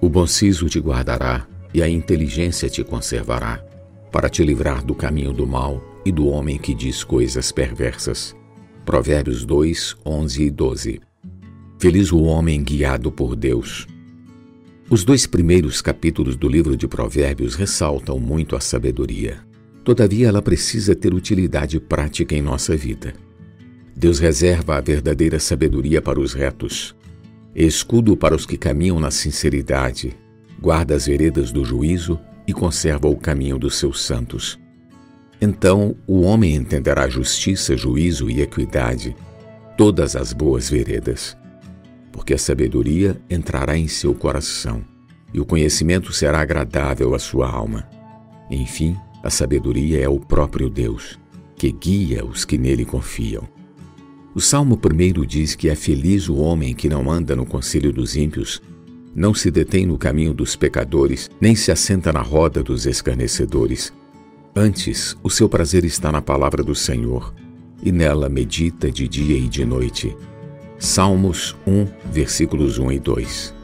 O bom siso te guardará e a inteligência te conservará, para te livrar do caminho do mal e do homem que diz coisas perversas. Provérbios 2, 11 e 12. Feliz o homem guiado por Deus. Os dois primeiros capítulos do livro de Provérbios ressaltam muito a sabedoria. Todavia, ela precisa ter utilidade prática em nossa vida. Deus reserva a verdadeira sabedoria para os retos, escudo para os que caminham na sinceridade, guarda as veredas do juízo e conserva o caminho dos seus santos. Então o homem entenderá justiça, juízo e equidade, todas as boas veredas, porque a sabedoria entrará em seu coração e o conhecimento será agradável à sua alma. Enfim, a sabedoria é o próprio Deus, que guia os que nele confiam. O Salmo 1 diz que é feliz o homem que não anda no conselho dos ímpios, não se detém no caminho dos pecadores, nem se assenta na roda dos escarnecedores. Antes, o seu prazer está na palavra do Senhor, e nela medita de dia e de noite. Salmos 1, versículos 1 e 2.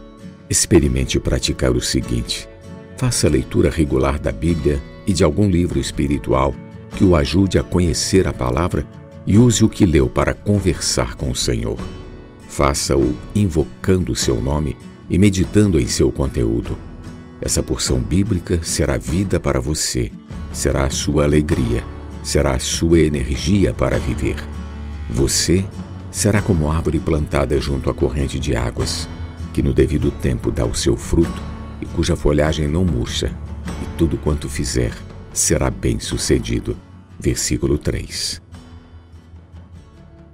Experimente praticar o seguinte: faça a leitura regular da Bíblia e de algum livro espiritual que o ajude a conhecer a palavra e use o que leu para conversar com o Senhor. Faça-o invocando o seu nome e meditando em seu conteúdo. Essa porção bíblica será vida para você, será a sua alegria, será a sua energia para viver. Você será como árvore plantada junto à corrente de águas, que no devido tempo dá o seu fruto e cuja folhagem não murcha, e tudo quanto fizer será bem sucedido. Versículo 3.